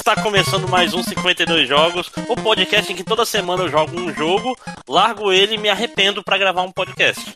Está começando mais um 52 Jogos, o podcast em que toda semana eu jogo um jogo, largo ele e me arrependo para gravar um podcast.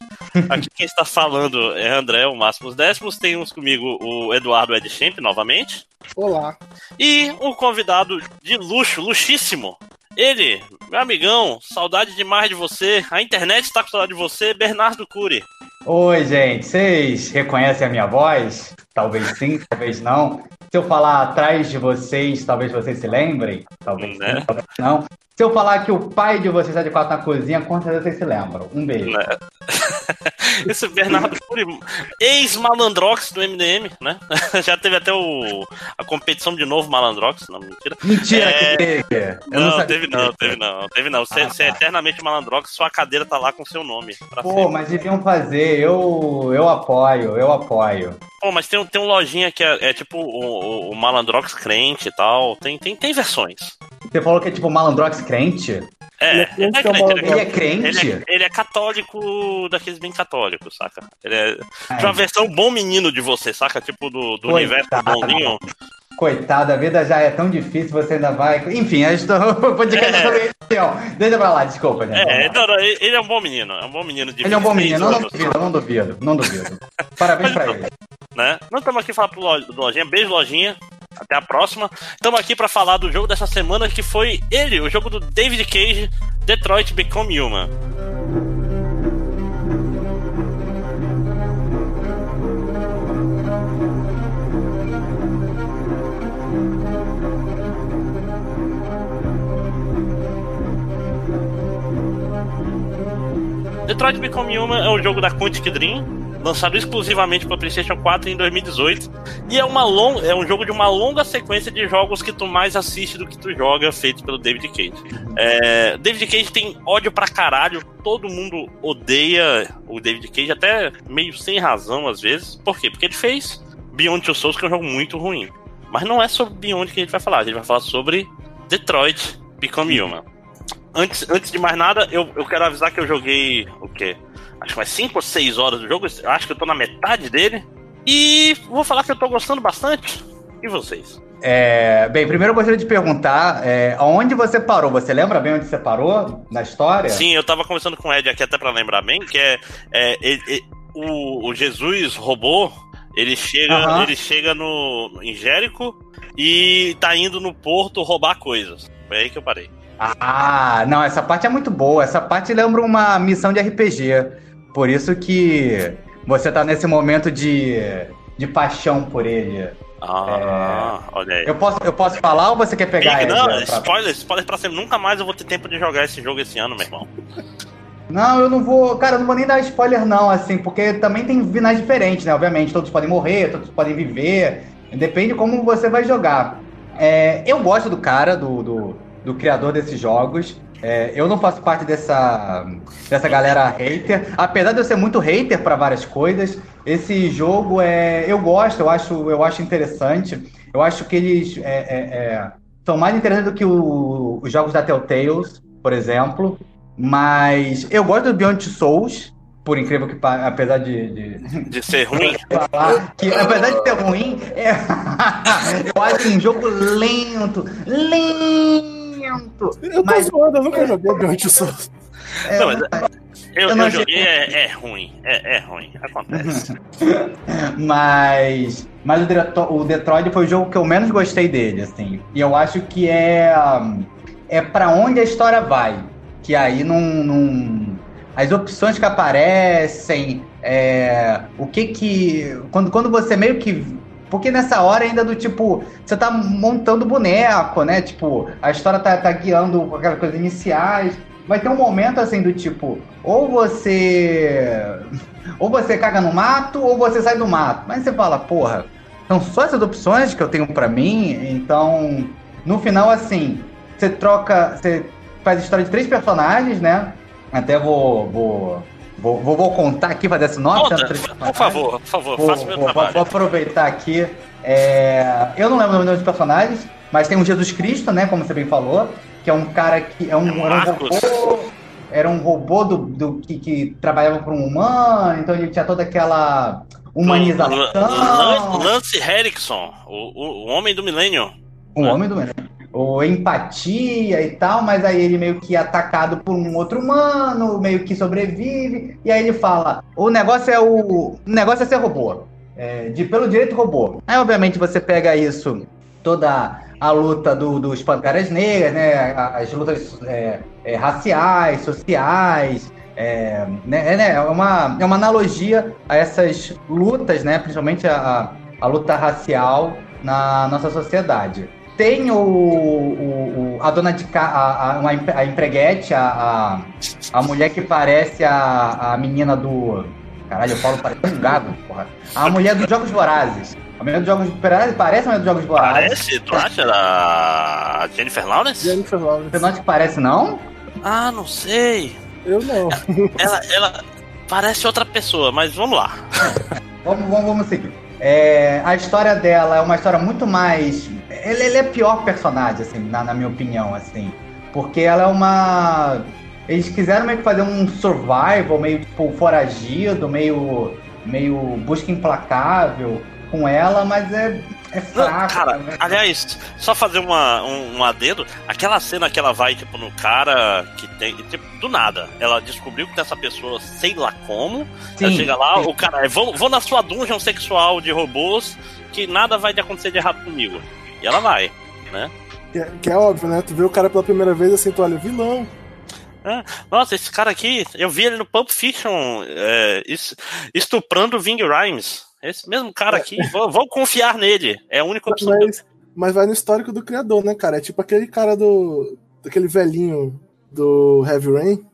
Aqui quem está falando é André, o Máximos Décimos. Temos comigo o Eduardo Edchamp novamente. Olá. E um convidado de luxo, luxíssimo. Ele, meu amigão, saudade demais de você. A internet está com saudade de você, Bernardo Cury. Oi, gente. Vocês reconhecem a minha voz? Talvez sim, talvez não. Se eu falar atrás de vocês, talvez vocês se lembrem. Talvez Né? sim, talvez não. Se eu falar que o pai de vocês está de quatro na cozinha, com certeza vocês se lembram. Um beijo. Né? Esse Bernardo Cury, ex-malandrox do MDM, né? Já teve até o, a competição de novo malandrox, não, mentira. Mentira É. que teve. Não, sabia teve não, teve não, teve não. Você Ah, você é tá. eternamente malandrox, sua cadeira tá lá com seu nome. Pô, sempre. mas deviam fazer. Eu, eu apoio, eu apoio. Pô, mas tem, um- tem um lojinha que é, é tipo o, o- o Malandrox crente e tal. Tem, tem, tem versões. Você falou que é tipo malandrox crente? É, Ele é ele crente é é crente, ele é Ele é crente. Ele é, ele é católico daqueles bem católicos, saca? Ele é Ai, de uma versão bom menino de você, saca? Tipo do, do universo bonzinho. Coitado, a vida já é tão difícil, você ainda vai. Enfim, a história o podcast É. sobre religião. Deixa pra lá, desculpa, gente. É, não, não, ele é um bom menino. É um bom menino de Ele é um bom 26 menino, não duvido, não duvido, não duvido. Parabéns pra ele. Né? Não estamos aqui falar pro Lojinha. Beijo, Lojinha. Até a próxima. Estamos aqui pra falar do jogo dessa semana, que foi ele, o jogo do David Cage, Detroit Become Human. Detroit Become Human é um jogo da Quantic Dream, lançado exclusivamente para PlayStation 4 em 2018, e é, uma long... é um jogo de uma longa sequência de jogos que tu mais assiste do que tu joga, feitos pelo David Cage. É, David Cage tem ódio pra caralho, todo mundo odeia o David Cage, até meio sem razão às vezes. Por quê? Porque ele fez Beyond Two Souls, que é um jogo muito ruim. Mas não é sobre Beyond que a gente vai falar, a gente vai falar sobre Detroit Become Human. Antes, antes de mais nada, eu, eu quero avisar que eu joguei o quê? Acho que mais 5 ou 6 horas do jogo. Acho que eu tô na metade dele. E vou falar que eu tô gostando bastante. E vocês? É, bem, primeiro eu gostaria de perguntar é, aonde você parou? Você lembra bem onde você parou na história? Sim, eu tava conversando com o Ed aqui até pra lembrar bem, que é, é, ele- o, o Jesus robô, ele chega, Aham. ele chega no, em Jérico e tá indo no porto roubar coisas. Foi aí que eu parei. Ah, não, essa parte é muito boa. Essa parte lembra uma missão de RPG. Por isso que você tá nesse momento de, de paixão por ele. Ah, olha aí. Eu posso, eu posso falar ou você quer pegar ele? não, pra- spoiler, spoiler pra sempre. Nunca mais eu vou ter tempo de jogar esse jogo esse ano, meu irmão. Não, eu não vou. Cara, eu não vou nem dar spoiler, não, assim, porque também tem finais diferentes, né? Obviamente, todos podem morrer, todos podem viver. Depende como você vai jogar. É, eu gosto do cara, do, do, do criador desses jogos. É, eu não faço parte dessa, dessa galera hater. Apesar de eu ser muito hater para várias coisas, esse jogo é. Eu gosto, eu acho, eu acho interessante. Eu acho que eles é, é, é, são mais interessantes do que o- os jogos da Telltales, por exemplo. Mas eu gosto do Beyond Souls, por incrível que pareça, apesar de, de De ser ruim. falar que, apesar de ser ruim, é... eu acho um jogo lento, lento. Eu tô Mas- zoando, eu nunca joguei Beyond Souls. É, Não, mas Eu, Eu não eu achei- joguei, é, é ruim. É, é ruim. Acontece. mas mas o, Detro- o Detroit foi o jogo que eu menos gostei dele, assim. E eu acho que é é para onde a história vai, que aí não, não as opções que aparecem, é, o que que quando quando você meio que porque nessa hora ainda do tipo, você tá montando boneco, né? Tipo, a história tá, tá guiando aquelas coisas iniciais. Vai ter um momento assim do tipo, ou você. Ou você caga no mato, ou você sai do mato. Mas você fala, porra, são só essas opções que eu tenho pra mim, então. No final, assim, você troca. Você faz a história de três personagens, né? Até vou. vou Vou, vou, vou contar aqui, fazer esse nome. Conta, por favor, por favor, Vou, faça o meu vou- trabalho. vou aproveitar aqui. É, eu não lembro o nome dos personagens, mas tem um Jesus Cristo, né? Como você bem falou, que é um cara que é um, É era um robô, era um robô do, do- que, que trabalhava para um humano, então ele tinha toda aquela humanização. Lan- Lance Henriksen, o, o, o homem do milênio. O homem do medo. Ou empatia e tal, mas aí ele meio que é atacado por um outro humano, meio que sobrevive, e aí ele fala: o negócio é o. O negócio é ser robô. É, de pelo direito robô. Aí, obviamente, você pega isso, toda a luta do, dos Panteras Negras, né? As lutas é, é, raciais, sociais. É, né, é, né, é, uma, é uma analogia a essas lutas, né? Principalmente a, a luta racial na nossa sociedade. Tem o, o, o a dona de a, a, a empreguete, a, a, a mulher que parece a, a menina do. Caralho, eu falo parece um gago, porra. A mulher dos Jogos Vorazes. A mulher dos Jogos Vorazes parece a mulher dos Jogos Vorazes. Parece? Tu acha a Jennifer Lawrence? Jennifer Lawrence. Você não acha que parece, não? Ah, não sei. Eu não. Ela, ela parece outra pessoa, mas vamos lá. vamos, vamos, vamos seguir. É, a história dela é uma história muito mais. Ele, ele é pior personagem, assim, na, na, minha opinião, assim. Porque ela é uma. Eles quiseram meio que fazer um survival, meio tipo foragido, meio. meio busca implacável com ela, mas é é fraco. Cara, né? aliás, só fazer uma, um, um adendo. Aquela cena que ela vai, tipo, no cara que tem. Tipo, do nada. Ela descobriu que essa pessoa, sei lá como. Sim. Ela chega lá, o cara, vou, vou na sua dungeon sexual de robôs, que nada vai acontecer de errado comigo. E ela vai, né? Que é, que é óbvio, né? Tu vê o cara pela primeira vez assim, tu olha, vilão. É. Nossa, esse cara aqui, eu vi ele no Pulp Fiction é, estuprando Ving Rhymes. Esse mesmo cara aqui, vou, confiar nele. É a única opção. Mas, mas vai no histórico do criador, né, cara? É tipo aquele cara do. daquele velhinho do Heavy Rain.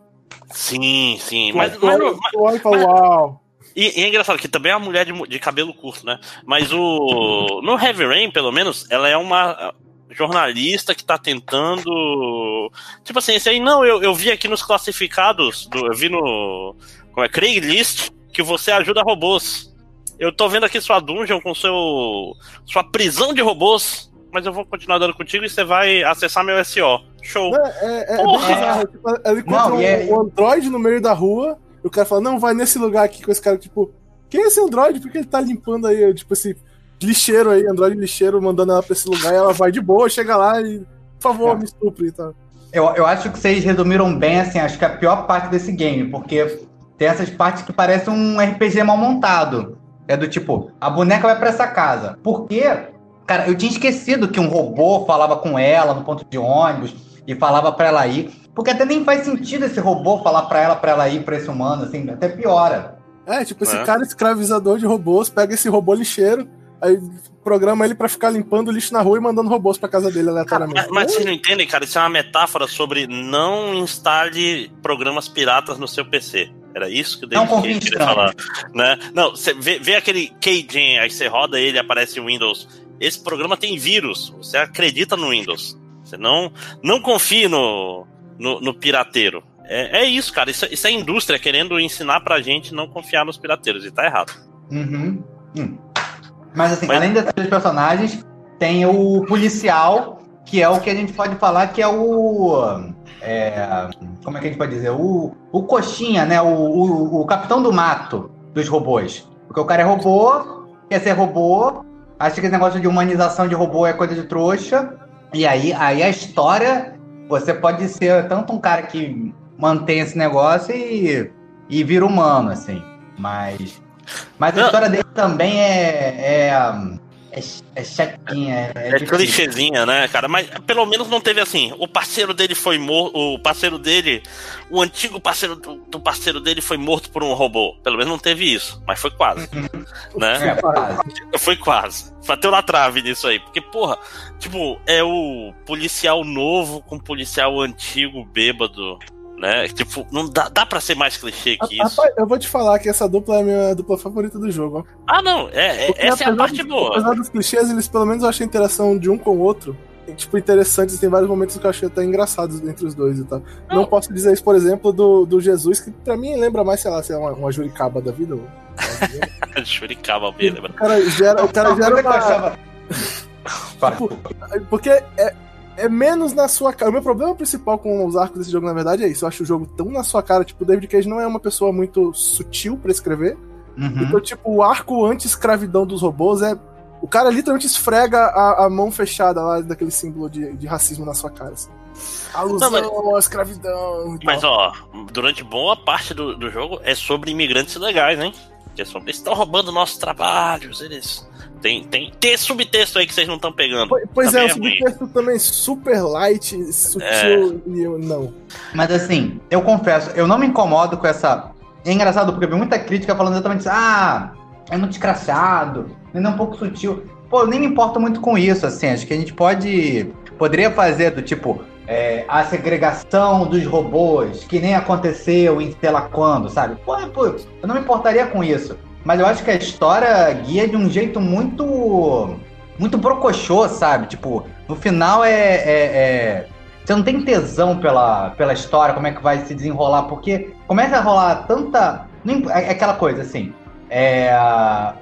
Sim, sim. Mas, mas, mas, mas, uau. E, e, é engraçado que também é uma mulher de, de cabelo curto, né? Mas o. No Heavy Rain, pelo menos, ela é uma jornalista que tá tentando. Tipo assim, esse aí, não, eu, eu vi aqui nos classificados, do, eu vi no. Como é? Craigslist, que você ajuda robôs. Eu tô vendo aqui sua dungeon com seu. sua prisão de robôs, mas eu vou continuar dando contigo e você vai acessar meu SO. Show. É, é, é, é tipo, ela encontra não, um, é... um Android no meio da rua, e o cara fala, não, vai nesse lugar aqui com esse cara, tipo, quem é esse Android? Por que ele tá limpando aí, tipo, esse lixeiro aí, Android lixeiro, mandando ela pra esse lugar, e ela vai de boa, chega lá e, por favor, é. me estupre e tal. Eu, eu acho que vocês resumiram bem, assim, acho que a pior parte desse game, porque tem essas partes que parecem um RPG mal montado. É do tipo, a boneca vai para essa casa. Por quê? Cara, eu tinha esquecido que um robô falava com ela no ponto de ônibus e falava para ela ir. Porque até nem faz sentido esse robô falar para ela para ela ir para esse humano, assim, até piora. É, tipo, esse é. cara escravizador de robôs pega esse robô lixeiro, aí programa ele para ficar limpando lixo na rua e mandando robôs para casa dele aleatoriamente. Mas, mas vocês não entendem, cara? Isso é uma metáfora sobre não instale programas piratas no seu PC. Era isso que o David Cage queria falar. Né? Não, você vê, vê aquele Cage, aí você roda ele aparece o Windows. Esse programa tem vírus. Você acredita no Windows. Você não, não confie no, no, no pirateiro. É, é, isso, cara. Isso, isso é indústria querendo ensinar pra gente não confiar nos pirateiros. E tá errado. Uhum. Hum. Mas assim, Mas... além desses personagens, tem o policial, que é o que a gente pode falar que é o é, como é que a gente pode dizer? O, o coxinha, né? O, o, o, capitão do mato dos robôs. Porque o cara é robô, quer ser robô, acha que esse negócio de humanização de robô é coisa de trouxa. E aí, aí a história, você pode ser tanto um cara que mantém esse negócio e, e vira humano, assim. Mas, mas a história dele também é, é é, é chatinha. É, é, é clichêzinha, né, cara? Mas pelo menos não teve assim. O parceiro dele foi morto. O parceiro dele. O antigo parceiro do, do, parceiro dele foi morto por um robô. Pelo menos não teve isso. Mas foi quase. Uhum. né? É, quase. Foi quase. Bateu na trave nisso aí. Porque, porra, tipo, é o policial novo com policial antigo bêbado né? Tipo, não dá, dá pra ser mais clichê que isso. Rapaz, eu vou te falar que essa dupla é a minha dupla favorita do jogo. Ah, não, é, é essa é a parte boa. Apesar dos clichês, eles pelo menos eu achei a interação de um com o outro tipo, interessantes, tem vários momentos que eu achei até engraçados entre os dois e tal. Não, não posso dizer isso, por exemplo, do, do Jesus, que pra mim lembra mais, sei lá, se é uma, uma juricaba da vida. Ou... juricaba, me lembra. O cara gera, o cara gera uma... tipo, porque é, é menos na sua cara. O meu problema principal com os arcos desse jogo, na verdade, é isso. Eu acho o jogo tão na sua cara. Tipo, o David Cage não é uma pessoa muito sutil para escrever. Uhum. Então, tipo, o arco anti-escravidão dos robôs é o cara literalmente esfrega a, a mão fechada lá daquele símbolo de, de racismo na sua cara. Assim. Alusão não, mas... escravidão. mas, ó, durante boa parte do, do jogo é sobre imigrantes ilegais, hein? Que é sobre eles estão roubando nossos trabalhos, eles. Tem, tem, tem subtexto aí que vocês não estão pegando. Pois, pois é, o é subtexto também super light, sutil é. e eu não. Mas assim, eu confesso, eu não me incomodo com essa. É engraçado porque eu vi muita crítica falando exatamente assim, ah, é muito descrachado, ainda é um pouco sutil. Pô, eu nem me importo muito com isso, assim, acho que a gente pode. Poderia fazer do tipo, é, a segregação dos robôs, que nem aconteceu em sei lá quando, sabe? Pô, pô, eu não me importaria com isso. Mas eu acho que a história guia de um jeito muito. muito brocochô, sabe? Tipo, no final é, é, é. Você não tem tesão pela, pela história, como é que vai se desenrolar, porque começa a rolar tanta. É, é aquela coisa assim. É,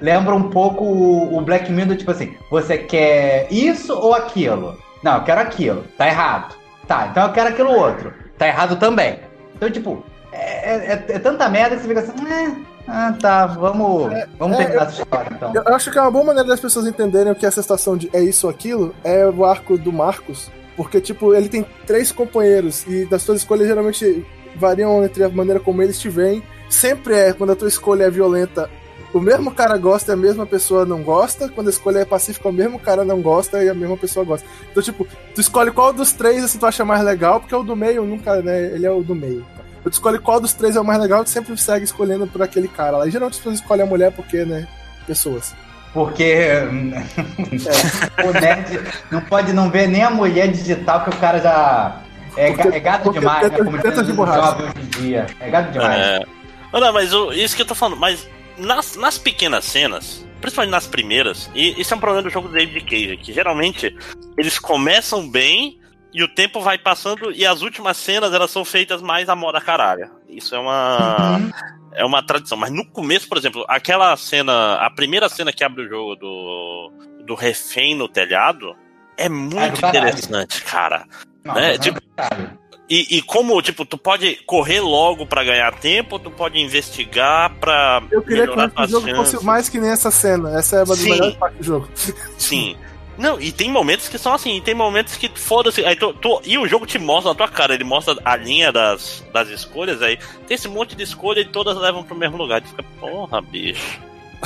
lembra um pouco o Black Mirror, tipo assim, você quer isso ou aquilo? Não, eu quero aquilo, tá errado. Tá, então eu quero aquilo outro. Tá errado também. Então, tipo, é, é, é tanta merda que você fica assim, eh, ah, tá, vamos, é, vamos é, terminar essa história então. Eu acho que é uma boa maneira das pessoas entenderem o que é essa situação de é isso ou aquilo é o arco do Marcos. Porque, tipo, ele tem três companheiros e das suas escolhas geralmente variam entre a maneira como eles te veem. Sempre é, quando a tua escolha é violenta, o mesmo cara gosta e a mesma pessoa não gosta. Quando a escolha é pacífica, o mesmo cara não gosta e a mesma pessoa gosta. Então, tipo, tu escolhe qual dos três assim, tu acha mais legal, porque o do meio nunca, né? Ele é o do meio. Tu escolhe qual dos três é o mais legal, tu sempre segue escolhendo por aquele cara lá. E geralmente as pessoas escolhem a mulher porque, né? Pessoas. Porque é. o nerd não pode não ver nem a mulher digital que o cara já. É, porque, é gato demais, tenta, né? Tenta de hoje em dia. É gato demais. É... Não, mas o, isso que eu tô falando, mas nas, nas pequenas cenas, principalmente nas primeiras, e isso é um problema do jogo do David Cage, que geralmente eles começam bem e o tempo vai passando e as últimas cenas elas são feitas mais à moda caralho. Isso é uma uhum. é uma tradição, mas no começo, por exemplo, aquela cena, a primeira cena que abre o jogo do do refém no telhado é muito é interessante, cara. Não, né? Tipo, e, e, como, tipo, tu pode correr logo para ganhar tempo, ou tu pode investigar pra. Eu queria que o jogo chances. fosse mais que nem essa cena. Essa é uma das melhores partes do jogo. Sim. Não, e tem momentos que são assim, tem momentos que foda-se. Aí tu, tu, e o jogo te mostra na tua cara, ele mostra a linha das, das escolhas aí. Tem esse monte de escolha e todas levam pro mesmo lugar. Tu fica, porra, bicho.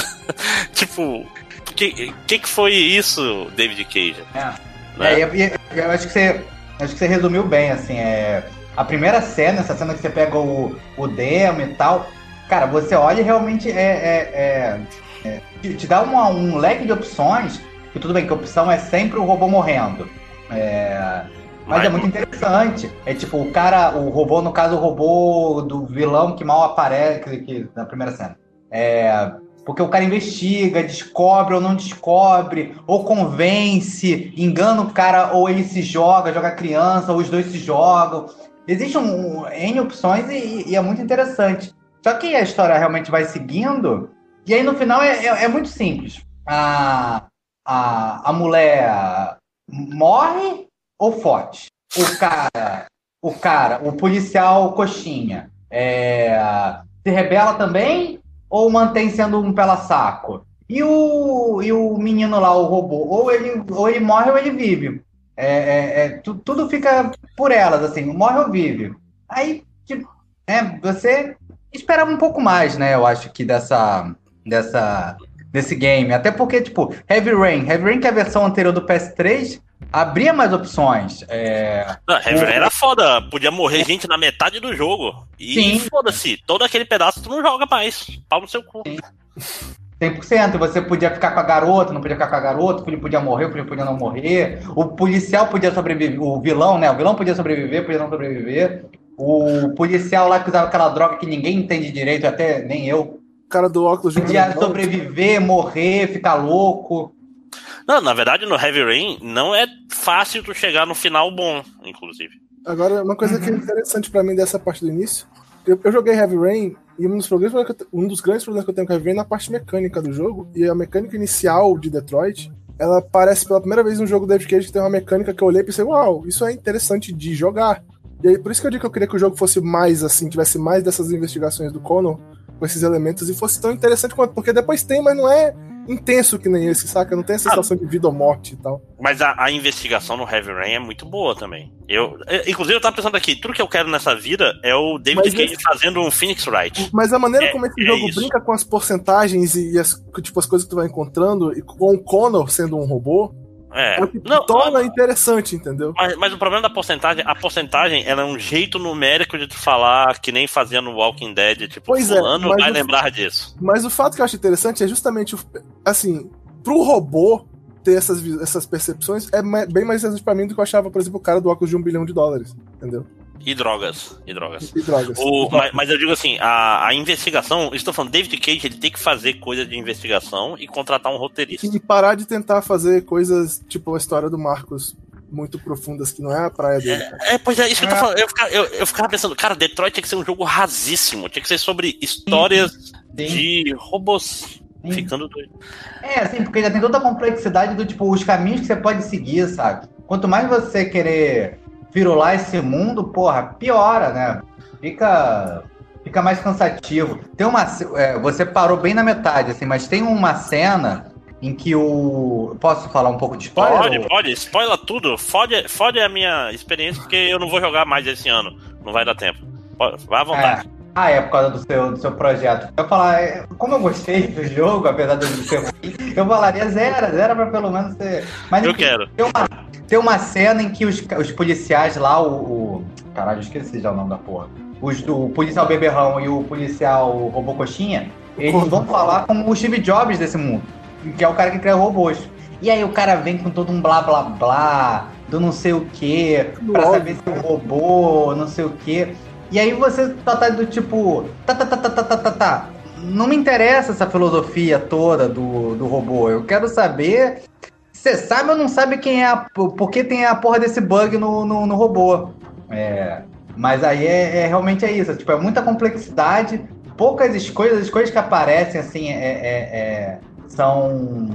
tipo, o que, que, que foi isso, David Cage? É. Né? É, eu, eu, eu acho que você Acho que você resumiu bem, assim, é... A primeira cena, essa cena que você pega o, o demo e tal, cara, você olha e realmente é, é, é, é te, te, dá uma, um leque de opções, que tudo bem que a opção é sempre o robô morrendo. É, mas, mas é muito interessante. É tipo, o cara, o robô, no caso, o robô do vilão que mal aparece que, que, na primeira cena. É, porque o cara investiga, descobre ou não descobre, ou convence, engana o cara, ou ele se joga, joga criança, ou os dois se jogam. Existem um, N opções e, e, é muito interessante. Só que a história realmente vai seguindo, e aí no final é, é, é muito simples. A, a, a mulher morre ou foge? O cara, o cara, o policial coxinha, é, se rebela também ou mantém sendo um pela-saco? E o, e o menino lá, o robô, ou ele, ou ele morre ou ele vive. É, é, é tu, tudo fica por elas, assim, morre ou vive. Aí, tipo, é, você esperava um pouco mais, né? Eu acho que dessa, dessa, desse game. Até porque, tipo, Heavy Rain, Heavy Rain que é a versão anterior do PS3, abria mais opções. É... Não, era foda, podia morrer gente na metade do jogo. E foda-se, todo aquele pedaço tu não joga mais. Pau no seu cu. Sim. 100%. Você podia ficar com a garota, não podia ficar com a garota, ele podia morrer, ele podia não morrer. O policial podia sobreviver, o vilão, né? O vilão podia sobreviver, podia não sobreviver. O policial lá que usava aquela droga que ninguém entende direito, até nem eu. O cara do óculos. Podia sobreviver, morrer, ficar louco. Não, na verdade, no Heavy Rain não é fácil tu chegar no final bom, inclusive. Agora, uma coisa que é interessante para mim dessa parte do início, eu, eu, joguei Heavy Rain e um dos, problemas um dos grandes problemas que eu tenho com Heavy Rain é na parte mecânica do jogo, e a mecânica inicial de Detroit, ela parece pela primeira vez um jogo David Cage que tem uma mecânica que eu olhei e pensei, uau, isso é interessante de jogar. E aí, por isso que eu digo que eu queria que o jogo fosse mais assim, tivesse mais dessas investigações do Connor com esses elementos e fosse tão interessante quanto, porque depois tem, mas não é intenso que nem esse, saca? Não tem a sensação ah, de vida ou morte e tal. Mas a, a, investigação no Heavy Rain é muito boa também. Eu, inclusive, eu tava pensando aqui, tudo que eu quero nessa vida é o David mas Cage esse... fazendo um Phoenix Wright. Mas a maneira é, como esse é jogo isso. brinca com as porcentagens e, e as, tipo, as coisas que tu vai encontrando, e com o Connor sendo um robô, é, é o que não, torna não, interessante, entendeu? Mas, mas, o problema da porcentagem, a porcentagem ela é um jeito numérico de tu falar que nem fazia no Walking Dead, tipo, pois é, fulano é, vai o, lembrar disso. Mas o fato que eu acho interessante é justamente, assim, pro robô ter essas, essas percepções é bem mais interessante pra mim do que eu achava, por exemplo, o cara do óculos de um bilhão de dólares, entendeu? E drogas. E drogas. E drogas. O, mas, mas, eu digo assim, a, a investigação, estou falando, David Cage ele tem que fazer coisa de investigação e contratar um roteirista. E parar de tentar fazer coisas tipo a história do Marcos muito profundas que não é a praia dele. É, é pois é, isso que eu tô é. falando. Eu ficava, eu, eu ficava, pensando, cara, Detroit tinha que ser um jogo rasíssimo, tinha que ser sobre histórias Sim. de robôs Sim. ficando doido. É, assim, porque já tem toda a complexidade do tipo, os caminhos que você pode seguir, sabe? Quanto mais você querer virular esse mundo, porra, piora, né? Fica fica mais cansativo. Tem uma é, você parou bem na metade assim, mas tem uma cena em que o posso falar um pouco de spoiler? Pode, ou... pode, spoiler tudo. Fode, fode a minha experiência porque eu não vou jogar mais esse ano. Não vai dar tempo. Vá à vontade. É. Ah, é por causa do seu, do seu projeto. Eu falar, é, como eu gostei do jogo, apesar de ser ruim, eu falaria zero, zero pra pelo menos ser. Mas, eu enfim, quero. Tem uma, tem uma cena em que os, os policiais lá, o, o. Caralho, esqueci já o nome da porra. Os do policial beberrão e o policial robô coxinha, eles vão falar com o Steve Jobs desse mundo, que é o cara que cria robôs. E aí o cara vem com todo um blá blá blá, do não sei o que, pra saber se é um robô, não sei o que. E aí você tá, tá do tipo. Tá, tá, tá, tá, tá, tá, tá, tá. Não me interessa essa filosofia toda do, do robô. Eu quero saber. Você sabe ou não sabe quem é a. Por que tem a porra desse bug no, no, no robô? É. Mas aí é, é, realmente é isso. Tipo, é muita complexidade, poucas escolhas, as coisas que aparecem, assim, é, é, é, são,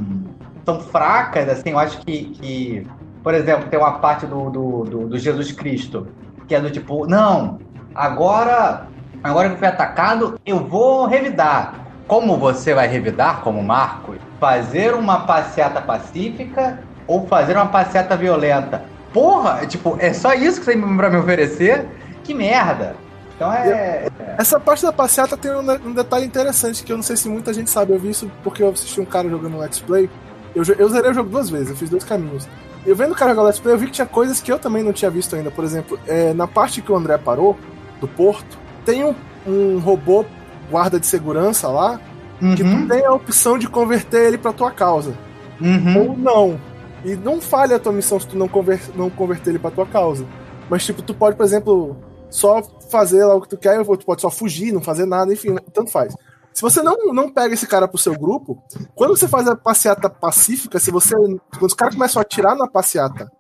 são fracas, assim, eu acho que, que, por exemplo, tem uma parte do, do, do, do Jesus Cristo, que é do tipo, não, Agora, agora que eu fui atacado, eu vou revidar. Como você vai revidar, como Marcos? Fazer uma passeata pacífica ou fazer uma passeata violenta? Porra, tipo, é só isso que você tem pra me oferecer? Que merda! Então é. Essa parte da passeata tem um, detalhe interessante que eu não sei se muita gente sabe. Eu vi isso porque eu assisti um cara jogando Let's Play. Eu, eu zerei o jogo duas vezes, eu fiz dois caminhos. Eu vendo o cara jogar Let's Play, eu vi que tinha coisas que eu também não tinha visto ainda. Por exemplo, é, na parte que o André parou, do porto, tem um, um robô guarda de segurança lá uhum. que tu uhum. tem a opção de converter ele pra tua causa. Uhum. Ou não. E não falha a tua missão se tu não, conver não converter ele pra tua causa. Mas, tipo, tu pode, por exemplo, só fazer lá o que tu quer, ou tu pode só fugir, não fazer nada, enfim, tanto faz. Se você não, não pega esse cara pro seu grupo, quando você faz a passeata pacífica, se você. Quando os caras começam a atirar na passeata,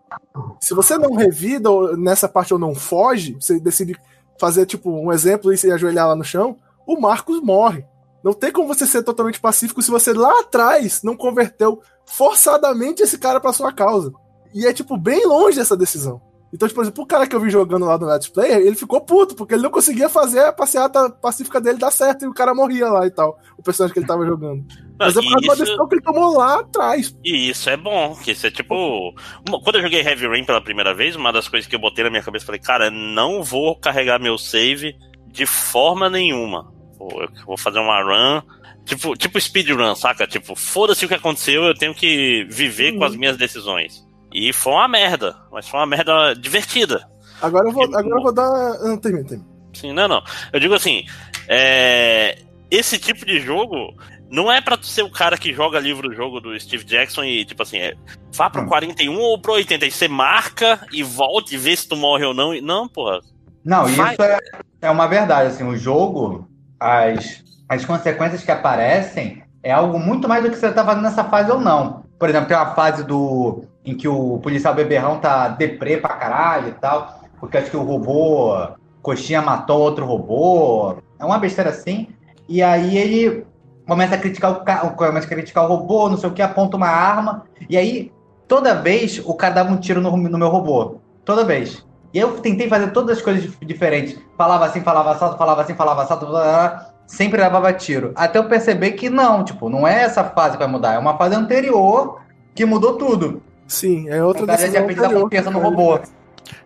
se você não revida nessa parte ou não foge, você decide fazer, tipo, um exemplo e se ajoelhar lá no chão, o Marcos morre. Não tem como você ser totalmente pacífico se você lá atrás não converteu forçadamente esse cara pra sua causa. E é, tipo, bem longe essa decisão. Então, tipo, por exemplo, o cara que eu vi jogando lá no Let's Play, ele ficou puto, porque ele não conseguia fazer a passeata pacífica dele dar certo e o cara morria lá e tal. O personagem que ele tava jogando. Mas é por causa isso... uma decisão que ele tomou lá atrás. E isso é bom, que isso é tipo. Quando eu joguei Heavy Rain pela primeira vez, uma das coisas que eu botei na minha cabeça, falei, cara, não vou carregar meu save de forma nenhuma. Eu vou fazer uma run. Tipo, tipo speedrun, saca? Tipo, foda-se o que aconteceu, eu tenho que viver uhum. com as minhas decisões. E foi uma merda, mas foi uma merda divertida. Agora eu vou, agora eu vou dar. Não, tem, tem. Sim, não, não. Eu digo assim, é... esse tipo de jogo não é pra tu ser o cara que joga livro jogo do Steve Jackson e, tipo assim, é, vá pro hum. 41 ou pro 80. E você marca e volta e vê se tu morre ou não. Não, porra. Não, Vai. isso é, é uma verdade. Assim, o jogo, as, as consequências que aparecem é algo muito mais do que você tá fazendo nessa fase ou não. Por exemplo, tem uma fase do em que o policial beberrão tá deprê pra caralho e tal, porque acho que o robô Coxinha matou outro robô. É uma besteira assim. E aí ele começa a criticar o carro, começa a criticar o robô, não sei o que, aponta uma arma. E aí, toda vez, o cara dava um tiro no, no meu robô. Toda vez. E eu tentei fazer todas as coisas diferentes. Falava assim, falava assalto, falava assim, falava assalto. Blá, blá, blá. sempre levava tiro. Até eu perceber que não, tipo, não é essa fase que vai mudar, é uma fase anterior que mudou tudo. Sim, é outra decisão. A gente anterior, confiança no robô.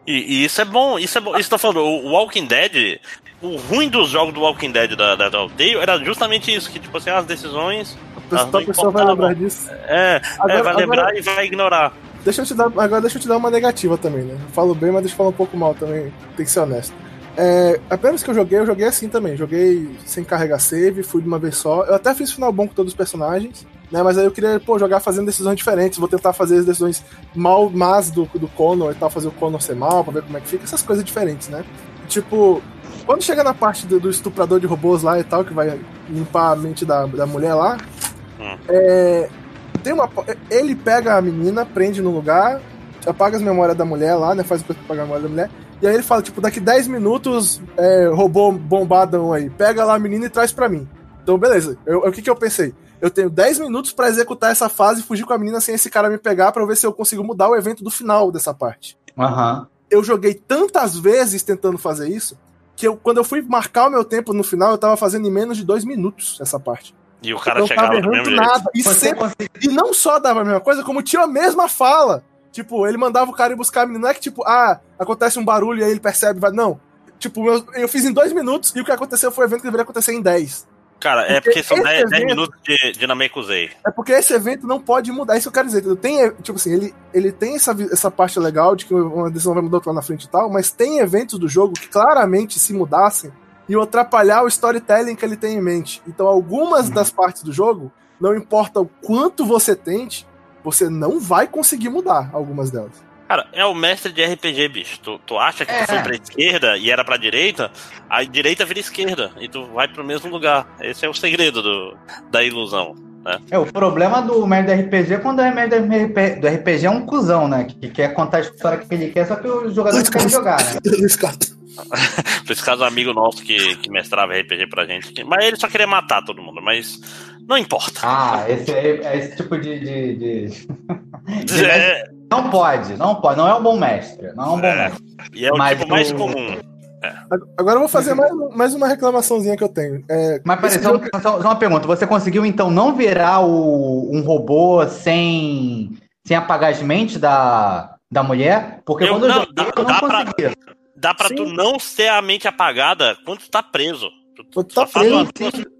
E, e, isso é bom, isso é bom. Isso tá falando, o Walking Dead, o ruim dos jogos do Walking Dead da, da Telltale era justamente isso, que tipo assim, as decisões. A pessoa vai lembrar disso. É, agora, é vai lembrar agora... e vai ignorar. Deixa eu te dar, agora deixa eu te dar uma negativa também, né? Eu falo bem, mas deixa eu falar um pouco mal também, tem que ser honesto. É, apenas que eu joguei, eu joguei assim também. Joguei sem carregar save, fui de uma vez só. Eu até fiz final bom com todos os personagens, né? Mas aí eu queria, pô, jogar fazendo decisões diferentes. Vou tentar fazer as decisões mal, más do, do Connor e tal, fazer o Connor ser mal, pra ver como é que fica. Essas coisas diferentes, né? Tipo, quando chega na parte do, do estuprador de robôs lá e tal, que vai limpar a mente da, da mulher lá, hum. é, tem uma, ele pega a menina, prende no lugar, apaga as memórias da mulher lá, né? Faz o pra apagar a memória da mulher e aí ele fala, tipo, daqui 10 minutos, é, robô bombadão aí, pega lá a menina e traz pra mim. Então, beleza. Eu, o que que eu pensei? Eu tenho 10 minutos para executar essa fase e fugir com a menina sem esse cara me pegar para ver se eu consigo mudar o evento do final dessa parte. Uhum. Eu joguei tantas vezes tentando fazer isso que eu, quando eu fui marcar o meu tempo no final, eu tava fazendo em menos de dois minutos essa parte. E o cara chegava tava errando nada. E, sempre, e não só dava a mesma coisa, como tinha a mesma fala. Tipo, ele mandava o cara ir buscar a menina. Não é que, tipo, ah, acontece um barulho e aí ele percebe, vai. Não. Tipo, eu, eu fiz em dois minutos e o que aconteceu foi o evento que deveria acontecer em dez. Cara, é porque são 10 minutos de, de Namekusei. É porque esse evento não pode mudar, isso eu quero dizer. Tem, tipo assim, ele, ele tem essa, essa parte legal de que uma decisão vai mudar lá na frente e tal, mas tem eventos do jogo que claramente, se mudassem, iam atrapalhar o storytelling que ele tem em mente. Então, algumas das partes do jogo, não importa o quanto você tente, você não vai conseguir mudar algumas delas. Cara, é o mestre de RPG, bicho. Tu, tu acha que é. tu foi pra esquerda e era pra direita, a direita vira esquerda e tu vai pro mesmo lugar. Esse é o segredo do, da ilusão. Né? É, o problema do mestre de RPG é quando o mestre do RPG é um cuzão, né? Que, que quer contar a história que ele quer, só que os jogadores querem jogar, né? Por esse caso, um amigo nosso que, que mestrava RPG pra gente. Mas ele só queria matar todo mundo, mas não importa. Ah, esse é, é esse tipo de. de, de... de é... Não pode, não pode. Não é um bom mestre. Não é um bom é. mestre. E é o mas tipo mais o... comum. É. Agora eu vou fazer mais, mais uma reclamaçãozinha que eu tenho. É, Mas peraí, só, jogo... só, uma pergunta. Você conseguiu então não virar o, um robô sem, sem apagar as mentes da, da mulher? Porque eu, quando não, eu joguei, dá, eu não conseguia. Pra, dá pra Sim. tu não ter a mente apagada quando tu tá preso. Tu, tu tá preso.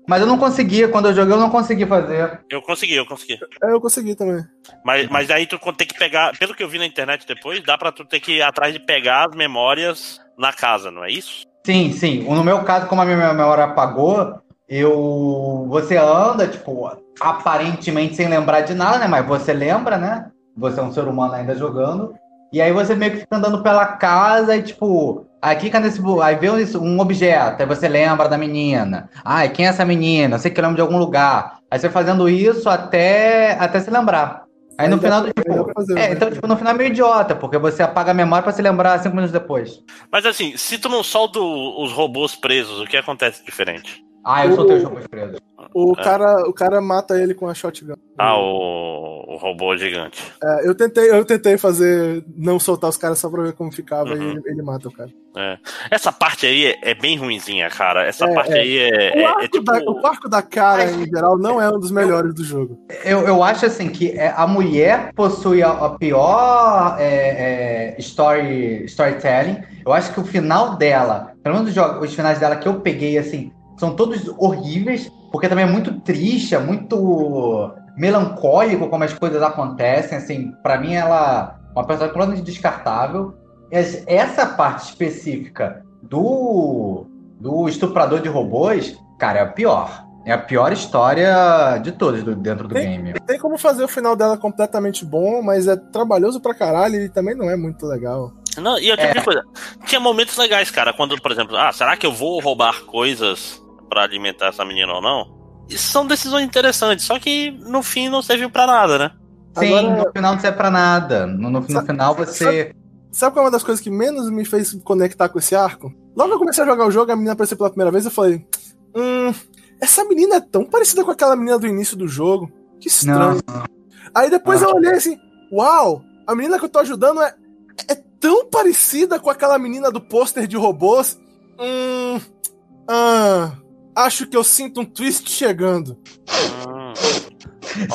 Mas eu não conseguia, quando eu joguei eu não consegui fazer. Eu consegui, eu consegui. É, eu consegui também. Mas, mas aí tu tem que pegar, pelo que eu vi na internet depois, dá pra tu ter que ir atrás de pegar as memórias na casa, não é isso? Sim, sim. No meu caso, como a minha memória apagou, eu. Você anda, tipo, aparentemente sem lembrar de nada, né? Mas você lembra, né? Você é um ser humano ainda jogando. E aí você meio que fica andando pela casa e, tipo, aí clica nesse. Aí vê um objeto, aí você lembra da menina. Ai, quem é essa menina? Sei que eu lembro de algum lugar. Aí você vai fazendo isso até, até se lembrar. Aí, no final, tipo, fazer, é, então, tipo, no final é meio idiota, porque você apaga a memória para se lembrar cinco minutos depois. Mas assim, se tu não solta os robôs presos, o que acontece diferente? Ah, eu soltei os robôs presos. O, é. cara, o cara mata ele com a shotgun. Ah, o, o robô gigante. É, eu tentei, eu tentei fazer não soltar os caras só pra ver como ficava uhum. e ele, ele, mata o cara. É. Essa parte aí é, é, bem ruinzinha, cara. Essa é, parte é. aí é. O é, arco, tipo... da, o arco da cara, em geral, não é um dos melhores do jogo. Eu, eu acho assim que a mulher possui a, a pior story, storytelling. Eu acho que o final dela, pelo menos os, os finais dela que eu peguei assim são todos horríveis, porque também é muito triste, é muito melancólico como as coisas acontecem. Assim, para mim, ela é uma personagem completamente descartável. Essa parte específica do, do estuprador de robôs, cara, é a pior. É a pior história de todos do, dentro do tem, game. Tem como fazer o final dela completamente bom, mas é trabalhoso pra caralho e também não é muito legal. Não, e outra é. coisa, tinha momentos legais, cara, quando, por exemplo, ah, será que eu vou roubar coisas para alimentar essa menina ou não. E são decisões interessantes, só que no fim não serviu para nada, né? Sim, Agora, no final não serve pra nada. No, no, no final você. Sabe, qual é uma das coisas que menos me fez conectar com esse arco? Logo que eu comecei a jogar o jogo, a menina apareceu pela primeira vez, eu falei. Hum, essa menina é tão parecida com aquela menina do início do jogo. Que estranho. Não. Aí depois ah. eu olhei assim, uau, a menina que eu tô ajudando é, é tão parecida com aquela menina do pôster de robôs. Hum. Ah. Acho que eu sinto um twist chegando. Hum.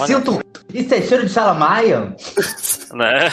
Sinto. Isso é cheiro de Salamaia? Né?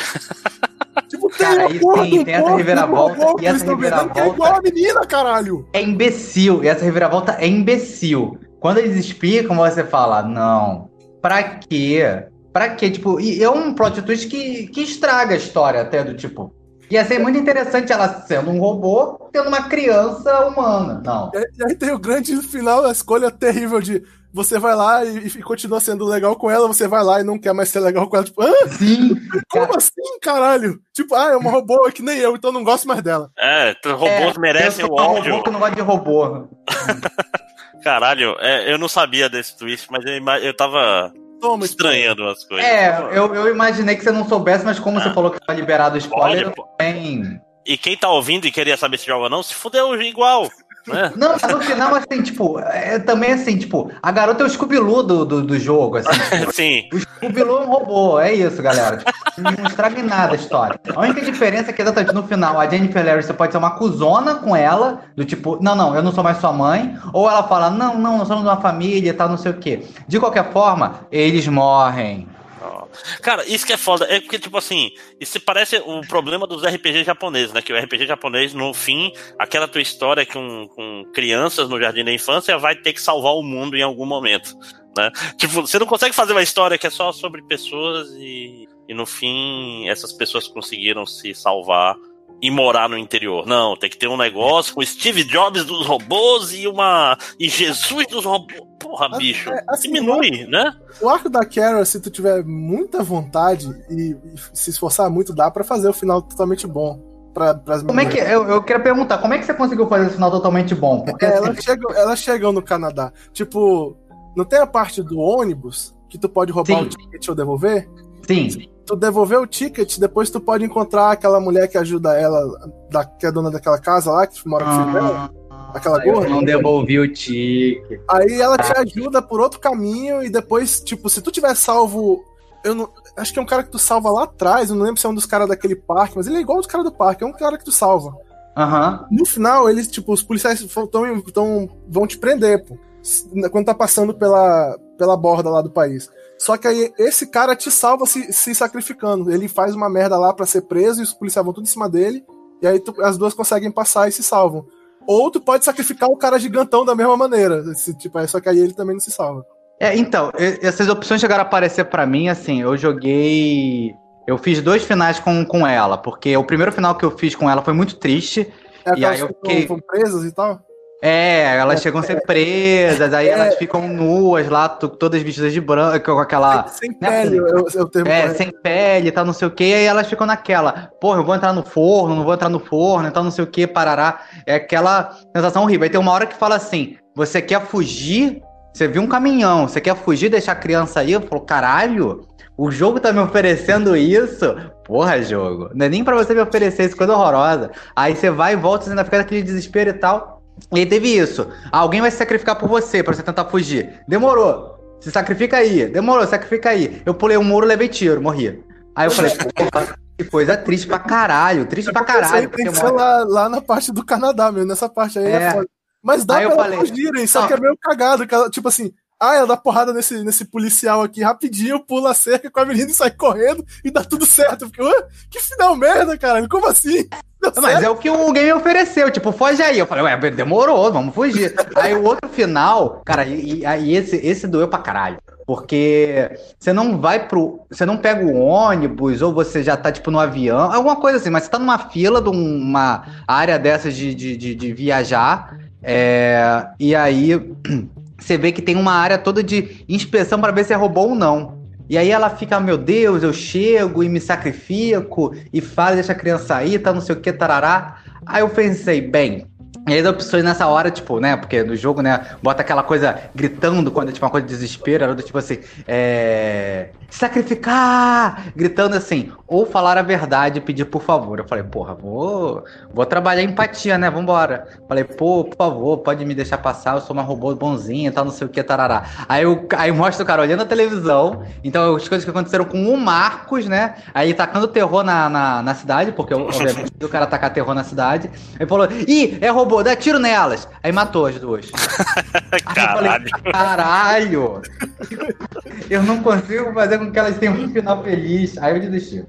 Tipo, tem cara, aí sim, tem essa reviravolta. E essa reviravolta. É igual a menina, caralho. É imbecil. E essa reviravolta é imbecil. Quando eles explicam, você fala, não. Pra quê? Pra quê? Tipo, e é um plot twist que, que estraga a história até do tipo. Ia ser muito interessante ela sendo um robô, tendo uma criança humana. Não. E aí tem o grande final, a escolha terrível de você vai lá e, e, continua sendo legal com ela, você vai lá e não quer mais ser legal com ela. Tipo, ah, Sim. Como cara. assim, caralho? Tipo, ah, é uma robô que nem eu, então não gosto mais dela. É, robôs é, merecem o ódio. robô que não gosta de robô. Caralho, é, eu não sabia desse twist, mas eu, eu tava Toma, estranhando as coisas. É, eu, eu imaginei que você não soubesse, mas como ah. você falou que foi liberado spoiler, Pode, tem... E quem tá ouvindo e queria saber se joga ou não, se fudeu igual. É. Não, no final, assim, tipo, é também assim, tipo, a garota é o scooby do, do, do, jogo, assim. Tipo, Sim. O scooby é um robô, é isso, galera. Tipo, não estraga em nada a história. A única diferença é que exatamente no final, a Jennifer Lawrence pode ser uma cuzona com ela, do tipo, não, não, eu não sou mais sua mãe, ou ela fala, não, não, nós somos uma família e tal, não sei o quê. De qualquer forma, eles morrem. Cara, isso que é foda. É porque, tipo assim, isso parece o problema dos RPG japoneses, né? Que o RPG japonês, no fim, aquela tua história com, com crianças no jardim da infância vai ter que salvar o mundo em algum momento. Né? Tipo, você não consegue fazer uma história que é só sobre pessoas e, e no fim essas pessoas conseguiram se salvar e morar no interior. Não, tem que ter um negócio com Steve Jobs dos robôs e uma. e Jesus dos robôs. Porra, bicho. É, assim, diminui, o né? O arco da Carol, se tu tiver muita vontade e, e se esforçar muito, dá para fazer o final totalmente bom. Pra, como é que eu, eu quero perguntar, como é que você conseguiu fazer esse final totalmente bom? Porque é, elas, chegam, elas chegam no Canadá. Tipo, não tem a parte do ônibus que tu pode roubar Sim. o ticket ou devolver? Sim tu devolver o ticket, depois tu pode encontrar aquela mulher que ajuda ela, da, que é dona daquela casa lá, que mora com o filho dela. Aquela gorda. Eu não devolvi o ticket. Aí ela te ajuda por outro caminho e depois, tipo, se tu tiver salvo. Eu não, acho que é um cara que tu salva lá atrás, eu não lembro se é um dos caras daquele parque, mas ele é igual dos caras do parque, é um cara que tu salva. Uhum. No final, eles, tipo, os policiais tão, tão, vão te prender, pô. Quando tá passando pela, pela borda lá do país. Só que aí esse cara te salva se, se sacrificando. Ele faz uma merda lá para ser preso e os policiais vão tudo em cima dele. E aí tu, as duas conseguem passar e se salvam. Ou tu pode sacrificar o cara gigantão da mesma maneira. Esse, tipo, é, só que aí ele também não se salva. É, então, essas opções chegaram a aparecer para mim, assim, eu joguei. Eu fiz dois finais com, com ela, porque o primeiro final que eu fiz com ela foi muito triste. É, e aí eu fiquei... foram presas e tal? É, elas chegam a ser presas, aí é. elas ficam nuas lá, todas vestidas de branco, com aquela. Sem, sem né, pele, eu, eu tenho É, sem pele tal, não sei o que, e aí elas ficam naquela, porra, eu vou entrar no forno, não vou entrar no forno, então não sei o que, parará. É aquela sensação horrível. Aí tem uma hora que fala assim: você quer fugir? Você viu um caminhão, você quer fugir, deixar a criança aí? Eu falo, caralho, o jogo tá me oferecendo isso? Porra, jogo. Não é nem pra você me oferecer isso, coisa horrorosa. Aí você vai e volta, você ainda fica naquele desespero e tal. E teve isso. Alguém vai se sacrificar por você para você tentar fugir. Demorou. Se sacrifica aí. Demorou, sacrifica aí. Eu pulei um muro, levei tiro, morri. Aí eu falei, porra, que coisa triste pra caralho. Triste pra caralho. Tem que ser lá, lá na parte do Canadá mesmo, nessa parte aí. É. É Mas dá aí pra elas fugirem, só que é meio cagado. Tipo assim, ah, ela dá porrada nesse, nesse policial aqui rapidinho, pula a cerca com a menina e sai correndo e dá tudo certo. Porque, que final merda, caralho. Como assim? Mas é o que o game ofereceu, tipo, foge aí. Eu falei, ué, demorou, vamos fugir. aí o outro final, cara, e, esse, esse doeu pra caralho. Porque você não vai pro. Você não pega o ônibus, ou você já tá, tipo, no avião, alguma coisa assim, mas você tá numa fila de uma área dessas de, de, de, de viajar. É, e aí você vê que tem uma área toda de inspeção para ver se é robô ou não. E aí ela fica, meu Deus, eu chego e me sacrifico e faz essa criança sair, tá não sei o que, tarará. Aí eu pensei, bem, e as opções nessa hora, tipo, né? Porque no jogo, né, bota aquela coisa gritando quando é tipo uma coisa de desespero, era do tipo assim, é. Sacrificar! Gritando assim, ou falar a verdade e pedir por favor. Eu falei, porra, vou, vou trabalhar empatia, né? Vambora. Falei, pô, por favor, pode me deixar passar, eu sou uma robô bonzinha tal, não sei o que, tarará. Aí, eu, aí mostra o cara olhando a televisão, então as coisas que aconteceram com o Marcos, né? Aí tacando terror na, na, na cidade, porque obviamente o cara tacar terror na cidade. Aí falou, ih, é robô robô, dá tiro nelas. Aí matou as duas. caralho. Falei, caralho. Eu não consigo fazer com que elas tenham um final feliz. Aí eu desisti.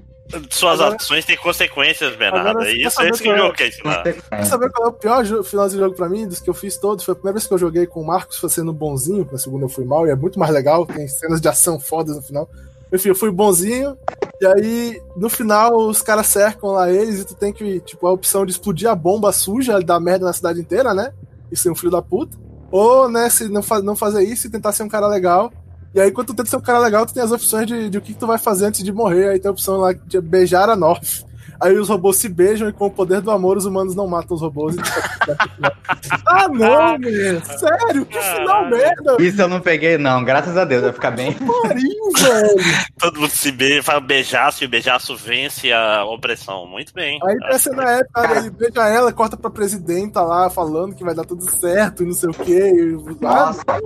Suas agora, ações têm consequências, Bernardo. É isso é esse que o jogo quer ensinar. Quer saber qual é o pior final de jogo pra mim, dos que eu fiz todos? Foi a primeira vez que eu joguei com o Marcos fazendo bonzinho, na segunda eu fui mal, e é muito mais legal, tem cenas de ação fodas no final. Enfim, eu fui bonzinho, e aí no final os caras cercam lá eles, e tu tem que, tipo, a opção de explodir a bomba suja, dar merda na cidade inteira, né? E ser um filho da puta. Ou, né, se não, fa não fazer isso e tentar ser um cara legal e aí, quando tu tenta ser um cara legal, tu tem as opções de, de o que, que tu vai fazer antes de morrer. Aí tem a opção lá de beijar a North. Aí os robôs se beijam e com o poder do amor os humanos não matam os robôs. ah, não, menino. Sério? Que final merda. Isso eu não peguei, não. Graças a Deus, vai ficar bem. Marinho, velho. Todo mundo se beija, fala beijaço e o beijaço vence a opressão. Muito bem. Aí pensa na época, ele beija ela, corta pra presidenta lá, falando que vai dar tudo certo e não sei o quê. Nossa. Ah,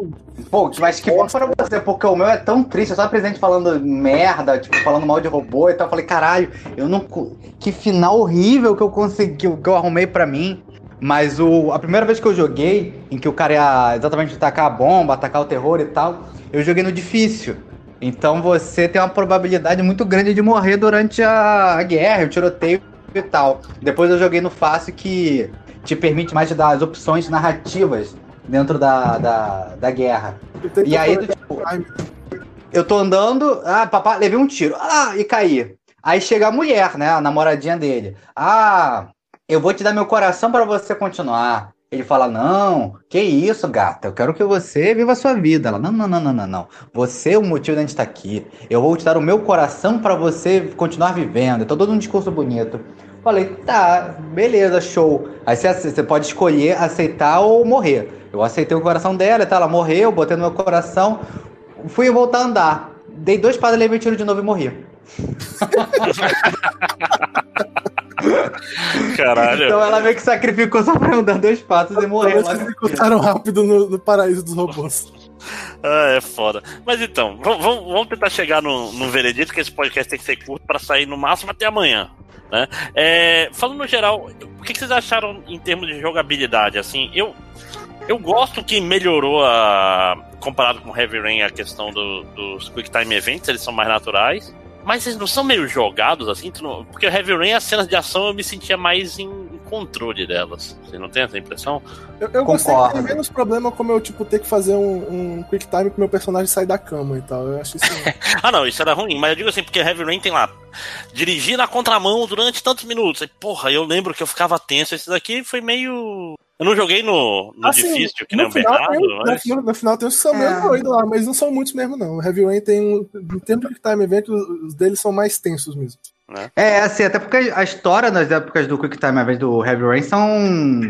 Pô, mas que bom para você, porque o meu é tão triste. Eu só presidente falando merda, tipo, falando mal de robô e tal. Eu falei, caralho, eu não que final horrível que eu consegui, que eu arrumei para mim. Mas o, a primeira vez que eu joguei, em que o cara ia exatamente atacar a bomba, atacar o terror e tal, eu joguei no difícil. Então você tem uma probabilidade muito grande de morrer durante a, a guerra, o tiroteio e tal. Depois eu joguei no fácil que te permite mais dar as opções narrativas dentro da, da, da guerra. E aí, tipo, eu tô andando, ah, papai, levei um tiro, ah, e caí. Aí chega a mulher, né? A namoradinha dele. Ah, eu vou te dar meu coração para você continuar. Ele fala: Não, que isso, gata? Eu quero que você viva a sua vida. Ela: Não, não, não, não, não, não. Você é o motivo de a gente estar tá aqui. Eu vou te dar o meu coração para você continuar vivendo. Então, todo um discurso bonito. Falei: Tá, beleza, show. Aí você, você pode escolher aceitar ou morrer. Eu aceitei o coração dela, tá? Ela morreu, botei no meu coração. Fui voltar a andar. Dei dois passos, levei tiro de novo e morri. Caralho. Então ela meio que sacrificou só pra eu dar dois passos e morrer. Eles encontraram rápido no, no, paraíso dos robôs. Ah, é foda. Mas então, vamos, vamos tentar chegar no, no veredito, que esse podcast tem que ser curto para sair no máximo até amanhã. Né? É, falando no geral, o que, que vocês acharam em termos de jogabilidade? Assim, eu, eu gosto que melhorou a. Comparado com Heavy Rain, a questão do, dos Quick Time Events, eles são mais naturais. Mas eles não são meio jogados assim? Não... Porque o Heavy Rain, as cenas de ação, eu me sentia mais em controle delas. Você não tem essa impressão? Eu, eu gostei que tem menos problema como eu, tipo, ter que fazer um, um quick time pro meu personagem sair da cama e tal. Eu acho isso. ah, não, isso era ruim. Mas eu digo assim, porque Heavy Rain tem lá. Dirigir na contramão durante tantos minutos. E, porra, eu lembro que eu ficava tenso. Esse daqui foi meio eu não joguei no, no assim, difícil, que nem o Bernardo. Tem, mas... no, no, final tem os que são é. mesmo doidos lá, mas não são muitos mesmo, não. O Heavy Rain tem. No tempo que Time Event, os deles são mais tensos mesmo. Né? É, assim, até porque a história das épocas do Quick Time Event do Heavy Rain são.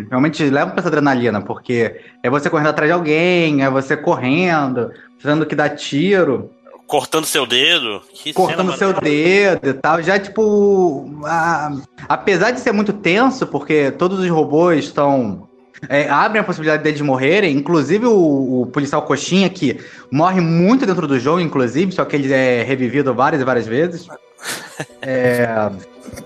realmente levam pra essa adrenalina, porque é você correndo atrás de alguém, é você correndo, tendo que dar tiro. Cortando seu dedo. Que cortando seu dedo e tal. Já, tipo. A... Apesar de ser muito tenso, porque todos os robôs estão é, abrem a possibilidade deles morrerem, inclusive o, o, policial Coxinha, que morre muito dentro do jogo, inclusive, só que ele é revivido várias e várias vezes. É,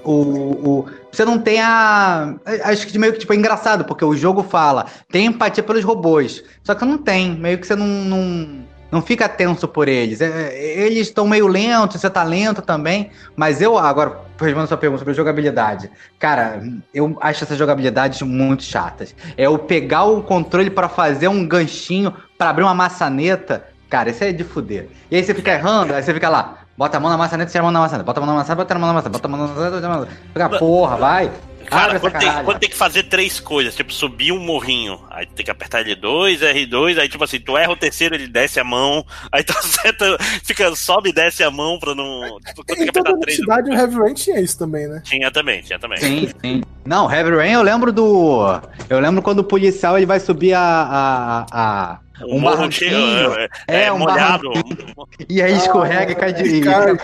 o, o, você não tem a. Acho que meio que tipo, é engraçado, porque o jogo fala, tem empatia pelos robôs. Só que não tem, meio que você não, não não fica tenso por eles. É, eles estão meio lentos, você tá lento também. Mas eu, agora, respondendo a sua pergunta sobre jogabilidade. Cara, eu acho essas jogabilidades muito chatas. É o pegar o controle para fazer um ganchinho, para abrir uma maçaneta. Cara, isso é de fuder. E aí você fica errando, aí você fica lá. Bota a mão na maçaneta, tira a mão na maçaneta. Bota a mão na maçaneta, bota a mão na maçaneta. Bota a mão na maçaneta, bota a mão na maçaneta. Fica, porra, vai. Cara, quando tem, quando tem, que fazer três coisas, tipo subir um morrinho, aí tem que apertar L2, R2, aí tipo assim, tu erra o terceiro, ele desce a mão, aí tu acerta, fica, sobe e desce a mão pra não. Tipo, em toda três, cidade o Heavy Rain tinha isso também, né? Tinha também, tinha também. Sim, sim. Não, Heavy Rain eu lembro do. Eu lembro quando o policial ele vai subir a. a, a um, um barranquinho. É, é, é, um molhado. E aí escorrega ah, e cai de. Cara,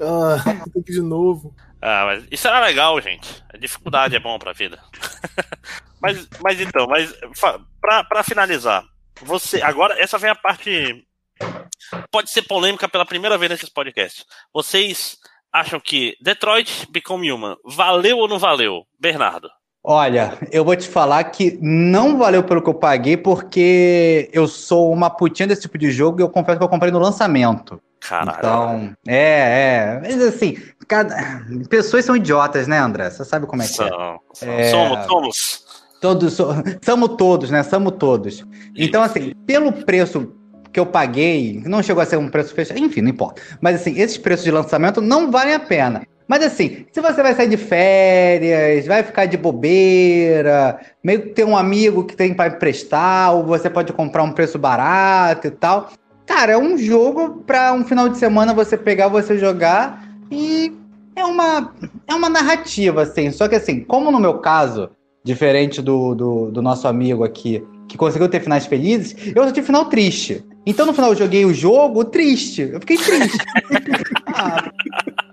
ah, tem que ir de novo. Ah, mas isso era legal, gente. A dificuldade é bom pra vida. mas, mas então, mas pra, pra finalizar, você. Agora, essa vem a parte. Pode ser polêmica pela primeira vez nesses podcasts. Vocês acham que Detroit Become Human valeu ou não valeu? Bernardo. Olha, eu vou te falar que não valeu pelo que eu paguei, porque eu sou uma putinha desse tipo de jogo e eu confesso que eu comprei no lançamento. Caralho. Então, é, é. Mas assim, cada... pessoas são idiotas, né, André? Você sabe como é que é. é. Somos, somos. Todos, somos todos, né? Somos todos. Então, assim, pelo preço que eu paguei, não chegou a ser um preço fechado, enfim, não importa. Mas assim, esses preços de lançamento não valem a pena. Mas assim, se você vai sair de férias, vai ficar de bobeira, meio que tem um amigo que tem para emprestar, ou você pode comprar um preço barato e tal. Cara, é um jogo para um final de semana você pegar, você jogar e é uma é uma narrativa assim. Só que assim, como no meu caso, diferente do, do, do nosso amigo aqui, que conseguiu ter finais felizes, eu só tive final triste. Então no final eu joguei o jogo triste. Eu fiquei triste. ah,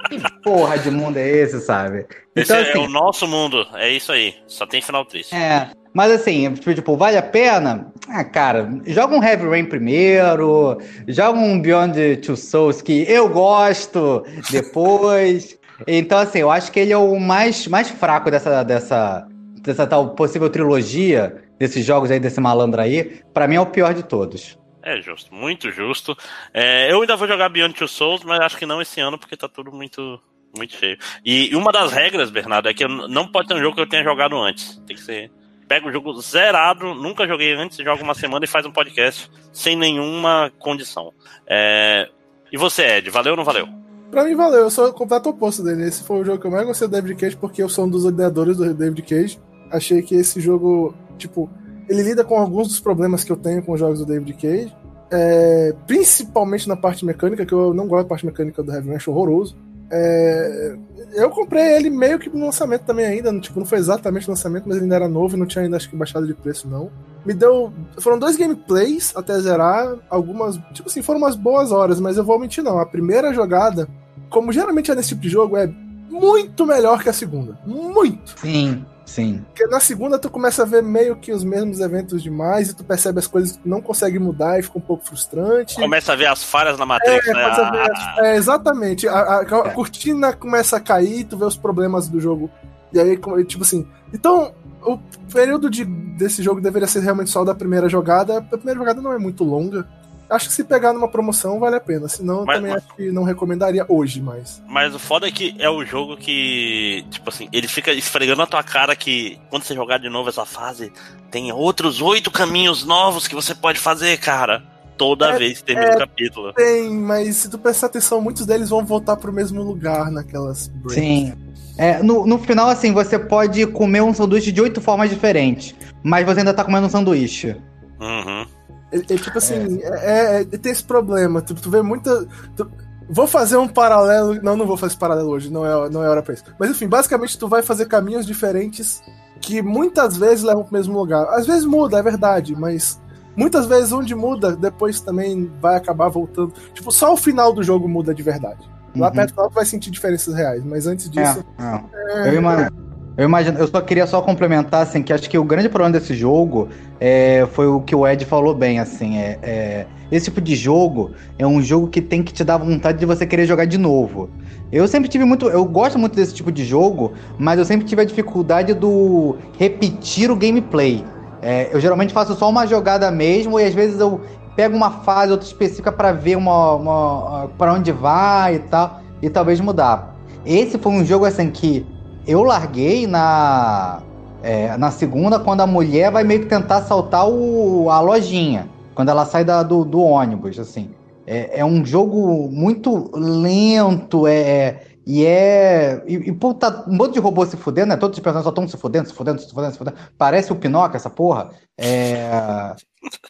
que porra de mundo é esse, sabe? Então, esse assim, é o nosso mundo, é isso aí. Só tem final triste. É. Mas assim, tipo, vale a pena? Ah, cara, joga um Heavy Rain primeiro, joga um Beyond Two Souls que eu gosto depois. então, assim, eu acho que ele é o mais, mais fraco dessa, dessa, dessa tal possível trilogia desses jogos aí, desse malandro aí. Para mim é o pior de todos. É justo, muito justo. É, eu ainda vou jogar Beyond Two Souls, mas acho que não esse ano, porque tá tudo muito, muito cheio. E uma das regras, Bernardo, é que não pode ter um jogo que eu tenha jogado antes. Tem que ser. Pega o jogo zerado, nunca joguei antes, joga uma semana e faz um podcast sem nenhuma condição. É... E você, Ed, valeu ou não valeu? Pra mim valeu, eu sou o completo oposto dele. Esse foi o jogo que eu mais gostei do David Cage, porque eu sou um dos odiadores do David Cage. Achei que esse jogo, tipo, ele lida com alguns dos problemas que eu tenho com os jogos do David Cage. É, principalmente na parte mecânica, que eu não gosto da parte mecânica do Heavy acho horroroso. É, eu comprei ele meio que no lançamento também ainda, tipo, não foi exatamente no lançamento, mas ele ainda era novo e não tinha ainda acho que baixado de preço não. Me deu, foram dois gameplays até zerar, algumas, tipo assim, foram umas boas horas, mas eu vou mentir não, a primeira jogada, como geralmente é nesse tipo de jogo, é muito melhor que a segunda, muito. Sim. Sim. Porque na segunda tu começa a ver meio que os mesmos eventos demais e tu percebe as coisas que não consegue mudar e fica um pouco frustrante. Começa a ver as falhas na Matrix, é, né? As, é, exatamente. A, a, a, cortina começa a cair, tu vê os problemas do jogo. E aí, tipo assim. Então, o período de, desse jogo deveria ser realmente só da primeira jogada. A primeira jogada não é muito longa. Acho que se pegar numa promoção vale a pena. Senão, mas, também mas... acho que não recomendaria hoje, mas. Mas o foda é que é o jogo que, tipo assim, ele fica esfregando na tua cara que quando você jogar de novo essa fase, tem outros oito caminhos novos que você pode fazer, cara. Toda é, vez que termina é, o capítulo. Tem, mas se tu prestar atenção, muitos deles vão voltar pro mesmo lugar naquelas breaks. Sim. É, no, no final, assim, você pode comer um sanduíche de oito formas diferentes, mas você ainda tá comendo um sanduíche. Uhum. É, é tipo assim, é. É, é, tem esse problema. Tu, tu vê muita. Tu, vou fazer um paralelo. Não, não vou fazer esse paralelo hoje, não é, não é hora pra isso. Mas enfim, basicamente tu vai fazer caminhos diferentes que muitas vezes levam pro mesmo lugar. Às vezes muda, é verdade, mas muitas vezes onde muda, depois também vai acabar voltando. Tipo, só o final do jogo muda de verdade. Lá uhum. perto do final tu vai sentir diferenças reais, mas antes disso. É, é. Eu imagino. Eu imagino, eu só queria só complementar, assim, que acho que o grande problema desse jogo é, foi o que o Ed falou bem, assim, é, é, esse tipo de jogo é um jogo que tem que te dar vontade de você querer jogar de novo. Eu sempre tive muito, eu gosto muito desse tipo de jogo, mas eu sempre tive a dificuldade do repetir o gameplay. É, eu geralmente faço só uma jogada mesmo e às vezes eu pego uma fase outra específica para ver uma, uma para onde vai e tal e talvez mudar. Esse foi um jogo assim que eu larguei na, é, na segunda quando a mulher vai meio que tentar saltar o, a lojinha. Quando ela sai da, do, do ônibus, assim. É, é, um jogo muito lento, é, é e é. E, e pô, tá um monte de robô se fudendo, né? Todos os personagens só estão se fudendo, se fudendo, se fudendo, se fudendo. Parece o Pinóquio, essa porra. É,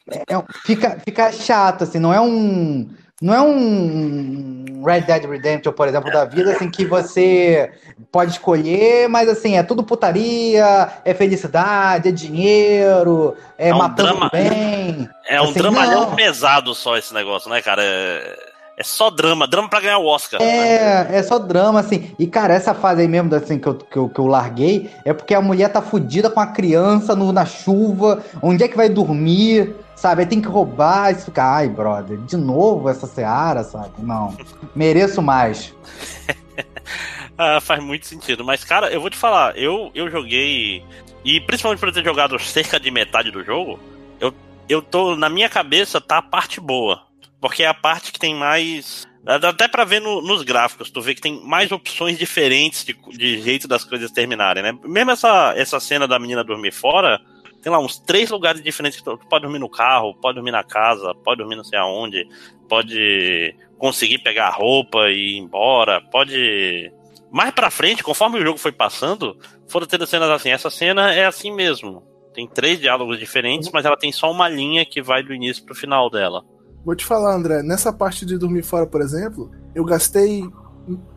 é fica, fica chato, assim, não é um não é um Red Dead Redemption, por exemplo, da vida, assim, que você pode escolher, mas assim, é tudo putaria, é felicidade, é dinheiro, é, é um matando drama, bem. É assim, um dramalhão não. pesado só esse negócio, né, cara? É, é só drama, drama pra ganhar o Oscar. É, né? é só drama, assim. E, cara, essa fase aí mesmo, assim, que eu, que eu, que eu larguei, é porque a mulher tá fudida com a criança no, na chuva, onde é que vai dormir? Sabe, aí tem que roubar e fica, ai, brother, de novo essa Seara, sabe? Não. Mereço mais. Ah, faz muito sentido. Mas, cara, eu vou te falar, eu, eu joguei. E principalmente por ter jogado cerca de metade do jogo, eu, eu tô. Na minha cabeça tá a parte boa. Porque é a parte que tem mais. Dá até pra ver no, nos gráficos, tu vê que tem mais opções diferentes de, de jeito das coisas terminarem, né? Mesmo essa, essa cena da menina dormir fora, tem lá uns três lugares diferentes que tu, pode dormir no carro, pode dormir na casa, pode dormir não sei aonde, pode conseguir pegar roupa e ir embora, pode mais pra frente, conforme o jogo foi passando, foram tendo cenas assim. Essa cena é assim mesmo. Tem três diálogos diferentes, mas ela tem só uma linha que vai do início pro final dela. Vou te falar, André, nessa parte de dormir fora, por exemplo, eu gastei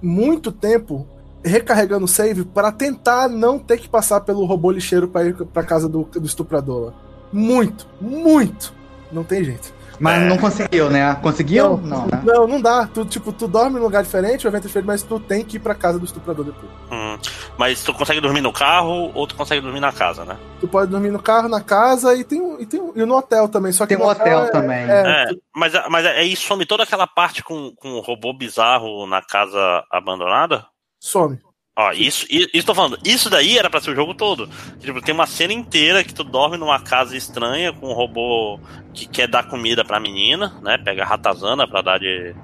muito tempo recarregando o save para tentar não ter que passar pelo robô lixeiro para ir pra casa do, do estuprador. Muito, muito. Não tem jeito. Mas é. não conseguiu, né? Conseguiu? Não, não, né? não, não dá. Tu, tipo, tu dorme num lugar diferente, o evento é diferente, mas tu tem que ir pra casa do estuprador depois. Hum, mas tu consegue dormir no carro ou tu consegue dormir na casa, né? Tu pode dormir no carro, na casa e tem, e tem e no hotel também. Só que tem um hotel, hotel é, também. É, é, tu... mas, mas aí some toda aquela parte com, com o robô bizarro na casa abandonada? Some. Ó, isso, isso tô falando, isso daí era pra ser o jogo todo. Tipo, tem uma cena inteira que tu dorme numa casa estranha com um robô que quer dar comida pra menina, né? Pega a ratazana pra dar de,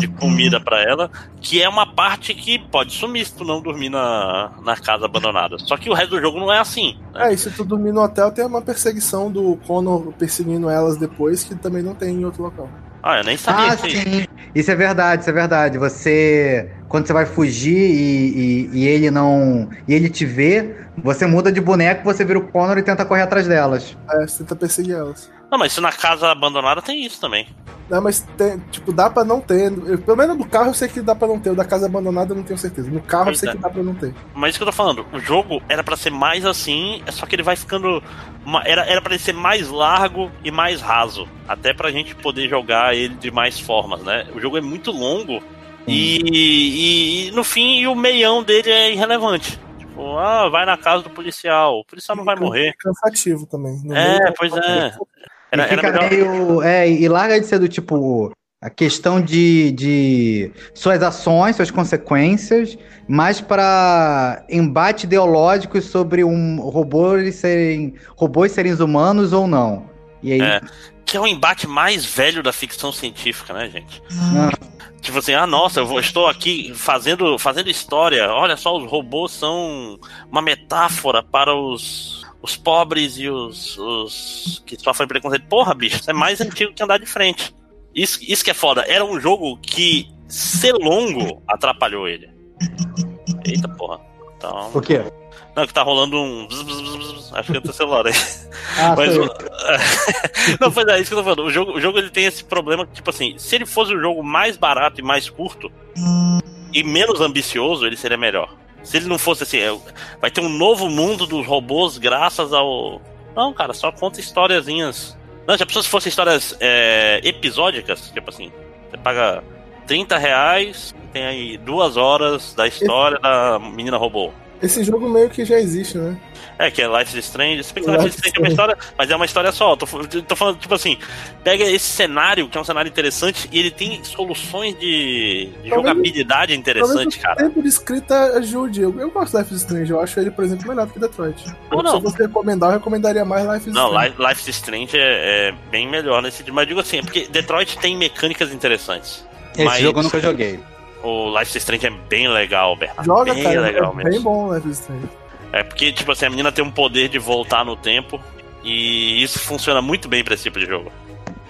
de comida pra ela, que é uma parte que pode sumir se tu não dormir na, na casa abandonada. Só que o resto do jogo não é assim. Né? É, e se tu dormir no hotel, tem uma perseguição do Connor perseguindo elas depois, que também não tem em outro local. Ah, eu nem sabia. Ah, sim. Isso é verdade, isso é verdade. Você. Quando você vai fugir e, e, e, ele não. E ele te vê, você muda de boneco, você vira o Connor e tenta correr atrás delas. É, você tenta perseguir elas. Não, mas se na casa abandonada tem isso também. Não, mas tem, tipo, dá pra não ter. Eu, pelo menos do carro eu sei que dá pra não ter. O da casa abandonada eu não tenho certeza. No carro eu sei é. que dá pra não ter. Mas isso que eu tô falando, o jogo era para ser mais assim, é só que ele vai ficando. Era, era pra ele ser mais largo e mais raso. Até pra gente poder jogar ele de mais formas, né? O jogo é muito longo e, e, e, no fim o meião dele é irrelevante. Tipo, ah, vai na casa do policial. O policial não vai morrer. Cansativo também. é, pois é. Era, e fica era meio. É, e larga de ser do tipo. A questão de, de suas ações, suas consequências, mais para embate ideológicos sobre um robô serem robôs serem humanos ou não. E aí... É, que é o embate mais velho da ficção científica, né, gente? Ah. Tipo assim, ah, nossa, eu vou, estou aqui fazendo, fazendo história. Olha só, os robôs são uma metáfora para os os pobres e os, os que sofrem preconceito. Porra, bicho, isso é mais antigo que andar de frente. Isso, isso que é foda. Era um jogo que ser longo atrapalhou ele. Eita porra. Então... O quê? Não, que tá rolando um. Acho que é o teu celular aí. Ah, Mas, não, pois é, isso que eu tô falando. O jogo, o jogo ele tem esse problema que, tipo assim, se ele fosse um jogo mais barato e mais curto e menos ambicioso, ele seria melhor. Se ele não fosse assim, é, vai ter um novo mundo dos robôs graças ao. Não, cara, só conta historiazinhas. Não, já pensou se fossem histórias é, episódicas? Tipo assim, você paga 30 reais, tem aí duas horas da história da menina robô. Esse jogo meio que já existe, né? É, que é Life is Strange. Se bem que Life is Strange é uma história, mas é uma história só. Tô, tô falando, tipo assim, pega esse cenário, que é um cenário interessante, e ele tem soluções de, de jogabilidade interessante, cara. O tempo de escrita ajude. Eu, eu gosto de Life is Strange, eu acho ele, por exemplo, melhor do que Detroit. Não, não. Se eu fosse recomendar, eu recomendaria mais Life is não, Strange. Não, Life, is Strange é, é, bem melhor nesse. Mas eu digo assim, é porque Detroit tem mecânicas interessantes. Esse mas... jogo eu nunca joguei. O Life is Strange é bem legal, Bernardo. Joga, bem cara, legal é mesmo. bem bom Life is Strange. É porque, tipo assim, a menina tem um poder de voltar no tempo e isso funciona muito bem pra esse tipo de jogo.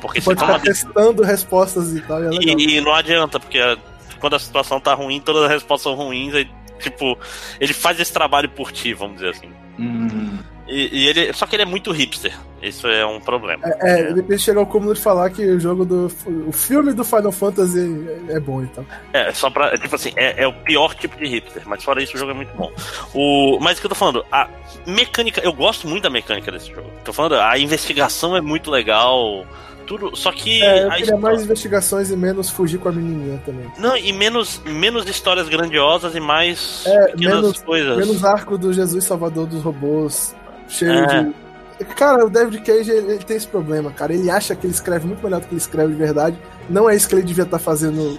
Porque você pode ficar testando respostas e tal. E, é e, e, não adianta, porque quando a situação tá ruim, todas as respostas são ruins, aí, tipo, ele faz esse trabalho por ti, vamos dizer assim. Hum. E, e, ele, só que ele é muito hipster. Isso é um problema. É, é ele chegou ao cúmulo de falar que o jogo do. O filme do Final Fantasy é bom e tal. É, só pra. Tipo assim, é, é, o pior tipo de hipster, mas fora isso o jogo é muito bom. O, mas o que eu tô falando, a mecânica. Eu gosto muito da mecânica desse jogo. Tô falando, a investigação é muito legal tudo. Só que. É, eu queria história... mais investigações e menos fugir com a menininha também. Não, e menos, menos histórias grandiosas e mais é, pequenas menos, coisas. Menos arco do Jesus Salvador dos robôs cheio é. de. Cara, o David Cage ele, ele, tem esse problema, cara. Ele acha que ele escreve muito melhor do que ele escreve de verdade. Não é isso que ele devia estar tá fazendo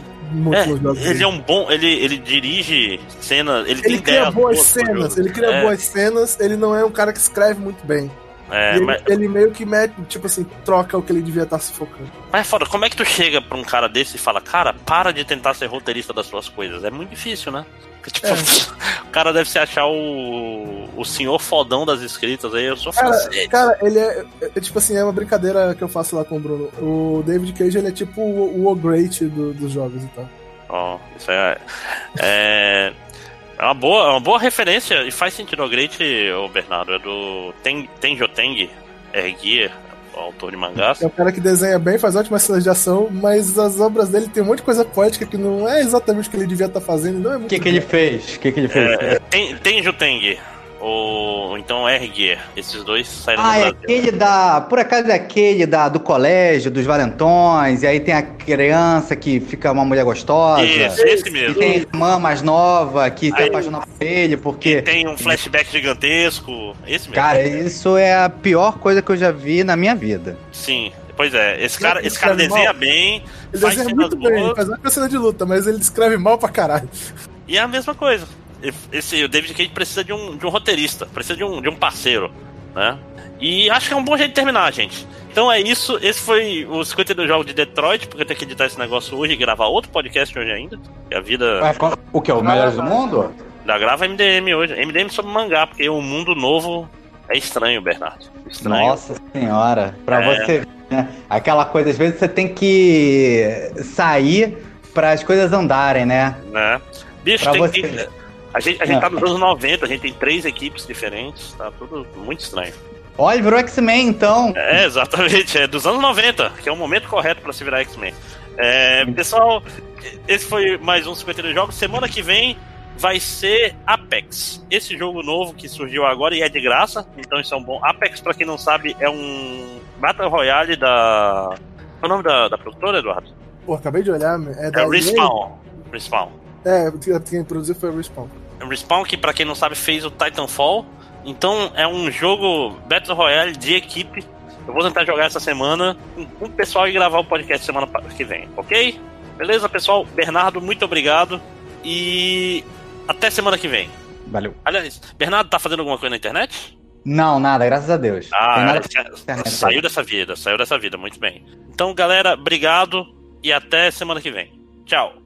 É, ele é um bom. Ele, ele dirige cenas. Ele, ele cria boas cenas. Ele cria é. boas cenas. Ele não é um cara que escreve muito bem. É, ele, mas... ele, meio que mete, tipo assim, troca o que ele devia estar se focando. Mas é foda, como é que tu chega pra um cara desse e fala, cara, para de tentar ser roteirista das suas coisas? É muito difícil, né? Tipo, é. o cara deve se achar o, o senhor fodão das escritas aí, eu sou cara, cara, ele é, é, Tipo assim, é uma brincadeira que eu faço lá com o Bruno. O David Cage, ele é tipo o, o Great do, dos jogos e tal. Ó, oh, isso é. É. É uma boa, é uma boa referência e faz sentido o Great, o Bernardo, é do Ten, Tenjo Teng, Erguia, autor de mangás. É um cara que desenha bem, faz ótimas cenas de ação, mas as obras dele tem um monte de coisa poética que não é exatamente o que ele devia estar fazendo. Não é O que, que ele fez? O que, que ele fez? É, tem, Tenjo Teng, ou então R. Esses dois saíram ah, do é é aquele da. Por acaso é aquele da, do colégio, dos valentões, e aí tem a criança que fica uma mulher gostosa. Isso, esse mesmo. E tem a irmã mais nova que aí, se apaixona por ele, porque. E tem um flashback gigantesco. Esse mesmo. Cara, isso é a pior coisa que eu já vi na minha vida. Sim. Pois é, esse cara, esse cara desenha mal. bem. Ele desenha muito bem, faz uma cena de luta, mas ele descreve mal pra caralho. E é a mesma coisa esse, o David Cage precisa de um, de um roteirista, precisa de um, de um parceiro, né? E acho que é um bom jeito de terminar, gente. Então é isso. Esse foi o 52 jogos de Detroit, porque eu tenho que editar esse negócio hoje e gravar outro podcast hoje ainda. Que a vida. o que? O Melhores do Mundo? Já grava MDM hoje. MDM sobre mangá, porque o mundo novo é estranho, Bernardo. Estranho. Nossa senhora. Pra é. você. Né? Aquela coisa, às vezes você tem que sair para as coisas andarem, né? né? Bicho, pra tem você... que a gente, a gente tá nos anos 90, a gente tem três equipes diferentes, tá tudo muito estranho. Olha, virou X-Men então. É, exatamente, é dos anos 90, que é o momento correto para se virar X-Men. É, pessoal, esse foi mais um 52 jogos. Semana que vem vai ser Apex. Esse jogo novo que surgiu agora e é de graça, então isso é um bom. Apex, para quem não sabe, é um Battle Royale da. Qual é o nome da, da produtora, Eduardo? Pô, acabei de olhar. É, da é Respawn. Respawn. É, quem produziu foi a Respawn. Respawn, que para quem não sabe fez o Titanfall. Então é um jogo Battle Royale de equipe. Eu vou tentar jogar essa semana com o pessoal e gravar o podcast semana que vem, ok? Beleza, pessoal? Bernardo, muito obrigado. E até semana que vem. Valeu. Aliás, Bernardo tá fazendo alguma coisa na internet? Não, nada, graças a Deus. Ah, saiu dessa vida, saiu dessa vida, muito bem. Então, galera, obrigado e até semana que vem. Tchau.